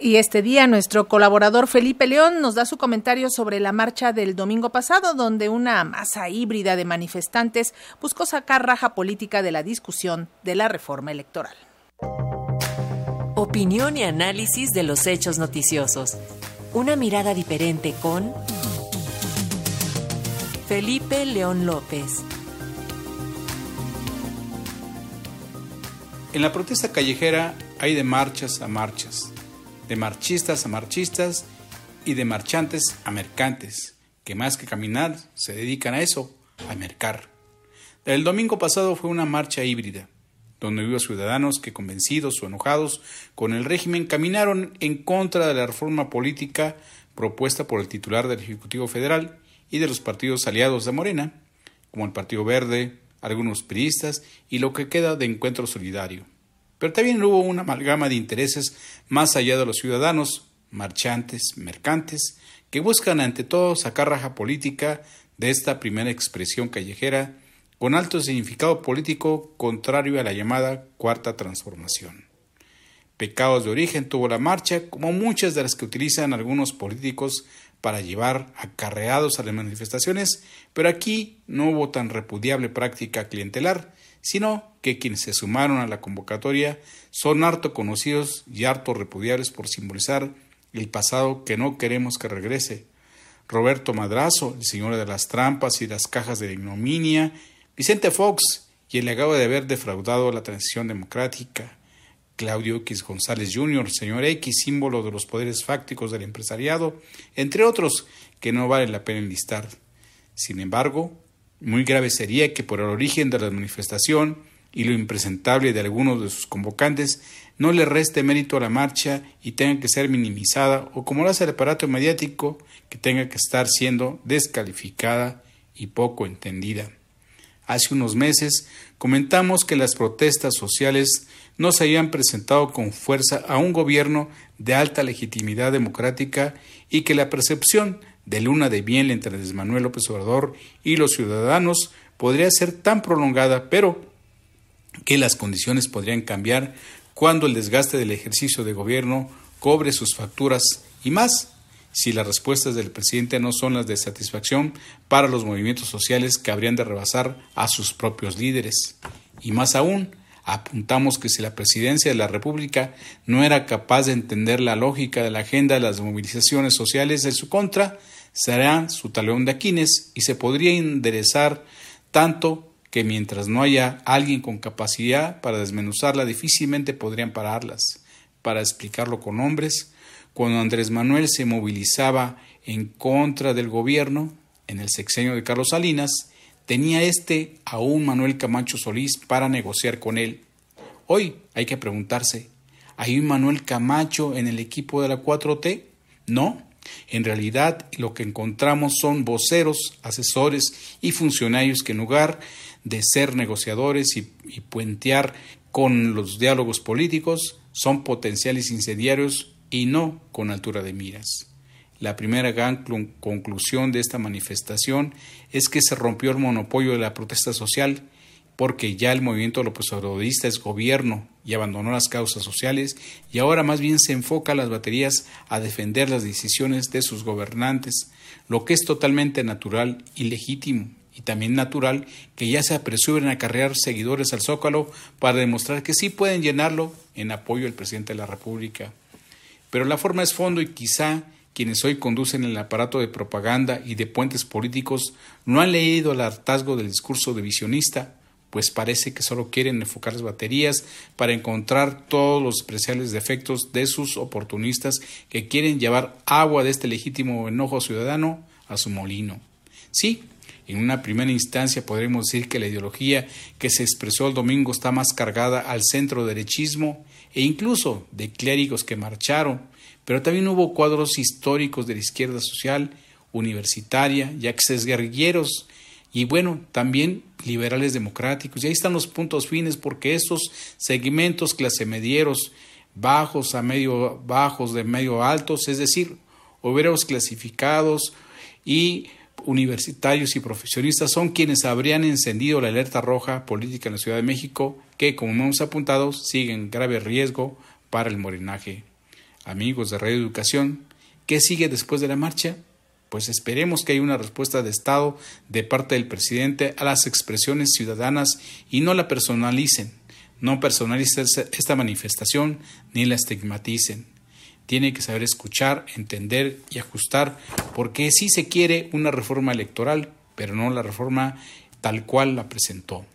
Y este día nuestro colaborador Felipe León nos da su comentario sobre la marcha del domingo pasado, donde una masa híbrida de manifestantes buscó sacar raja política de la discusión de la reforma electoral. Opinión y análisis de los hechos noticiosos. Una mirada diferente con Felipe León López. En la protesta callejera hay de marchas a marchas de marchistas a marchistas y de marchantes a mercantes, que más que caminar se dedican a eso, a mercar. El domingo pasado fue una marcha híbrida, donde hubo ciudadanos que convencidos o enojados con el régimen caminaron en contra de la reforma política propuesta por el titular del Ejecutivo Federal y de los partidos aliados de Morena, como el Partido Verde, algunos priistas y lo que queda de Encuentro Solidario. Pero también hubo una amalgama de intereses más allá de los ciudadanos, marchantes, mercantes, que buscan ante todo sacar raja política de esta primera expresión callejera con alto significado político contrario a la llamada Cuarta Transformación. Pecados de origen tuvo la marcha, como muchas de las que utilizan algunos políticos para llevar acarreados a las manifestaciones, pero aquí no hubo tan repudiable práctica clientelar, sino que quienes se sumaron a la convocatoria son harto conocidos y harto repudiables por simbolizar el pasado que no queremos que regrese. Roberto Madrazo, el señor de las trampas y las cajas de ignominia, Vicente Fox el legado de haber defraudado la transición democrática, Claudio X González Jr., señor X, símbolo de los poderes fácticos del empresariado, entre otros que no vale la pena enlistar. Sin embargo, muy grave sería que por el origen de la manifestación y lo impresentable de algunos de sus convocantes no le reste mérito a la marcha y tenga que ser minimizada o como lo hace el aparato mediático que tenga que estar siendo descalificada y poco entendida. Hace unos meses comentamos que las protestas sociales no se habían presentado con fuerza a un gobierno de alta legitimidad democrática y que la percepción de luna de miel entre Andrés Manuel López Obrador y los ciudadanos podría ser tan prolongada, pero que las condiciones podrían cambiar cuando el desgaste del ejercicio de gobierno cobre sus facturas y más si las respuestas del presidente no son las de satisfacción para los movimientos sociales que habrían de rebasar a sus propios líderes. Y más aún, apuntamos que si la presidencia de la República no era capaz de entender la lógica de la agenda de las movilizaciones sociales en su contra, será su talón de Aquiles y se podría enderezar tanto que mientras no haya alguien con capacidad para desmenuzarla difícilmente podrían pararlas. Para explicarlo con nombres, cuando Andrés Manuel se movilizaba en contra del gobierno en el sexenio de Carlos Salinas, tenía este a un Manuel Camacho Solís para negociar con él. Hoy hay que preguntarse, ¿hay un Manuel Camacho en el equipo de la 4T? No, en realidad, lo que encontramos son voceros, asesores y funcionarios que en lugar de ser negociadores y, puentear con los diálogos políticos, son potenciales incendiarios y no con altura de miras. La primera gran conclusión de esta manifestación es que se rompió el monopolio de la protesta social porque ya el movimiento López Obradorista es gobierno y abandonó las causas sociales y ahora más bien se enfoca las baterías a defender las decisiones de sus gobernantes, lo que es totalmente natural y legítimo y también natural que ya se apresuren a carrear seguidores al Zócalo para demostrar que sí pueden llenarlo en apoyo al presidente de la República. Pero la forma es fondo y quizá quienes hoy conducen el aparato de propaganda y de puentes políticos no han leído el hartazgo del discurso divisionista pues parece que solo quieren enfocar las baterías para encontrar todos los especiales defectos de sus oportunistas que quieren llevar agua de este legítimo enojo ciudadano a su molino. Sí, en una primera instancia podremos decir que la ideología que se expresó el domingo está más cargada al centro derechismo e incluso de clérigos que marcharon, pero también hubo cuadros históricos de la izquierda social, universitaria y guerrilleros y bueno, también liberales democráticos. Y ahí están los puntos fines porque estos segmentos clase medieros bajos a medio bajos de medio altos, es decir, obreros clasificados y universitarios y profesionistas son quienes habrían encendido la alerta roja política en la Ciudad de México que, como hemos apuntado, sigue en grave riesgo para el morenaje. Amigos de Radio Educación, ¿qué sigue después de la marcha? Pues esperemos que haya una respuesta de Estado de parte del presidente a las expresiones ciudadanas y no la personalicen. No personalicen esta manifestación ni la estigmaticen. Tiene que saber escuchar, entender y ajustar porque sí se quiere una reforma electoral, pero no la reforma tal cual la presentó.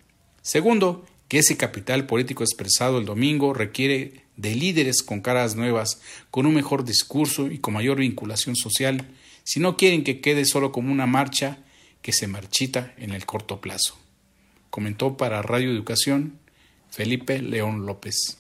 Segundo, que ese capital político expresado el domingo requiere de líderes con caras nuevas, con un mejor discurso y con mayor vinculación social, si no quieren que quede solo como una marcha que se marchita en el corto plazo. Comentó para Radio Educación Felipe León López.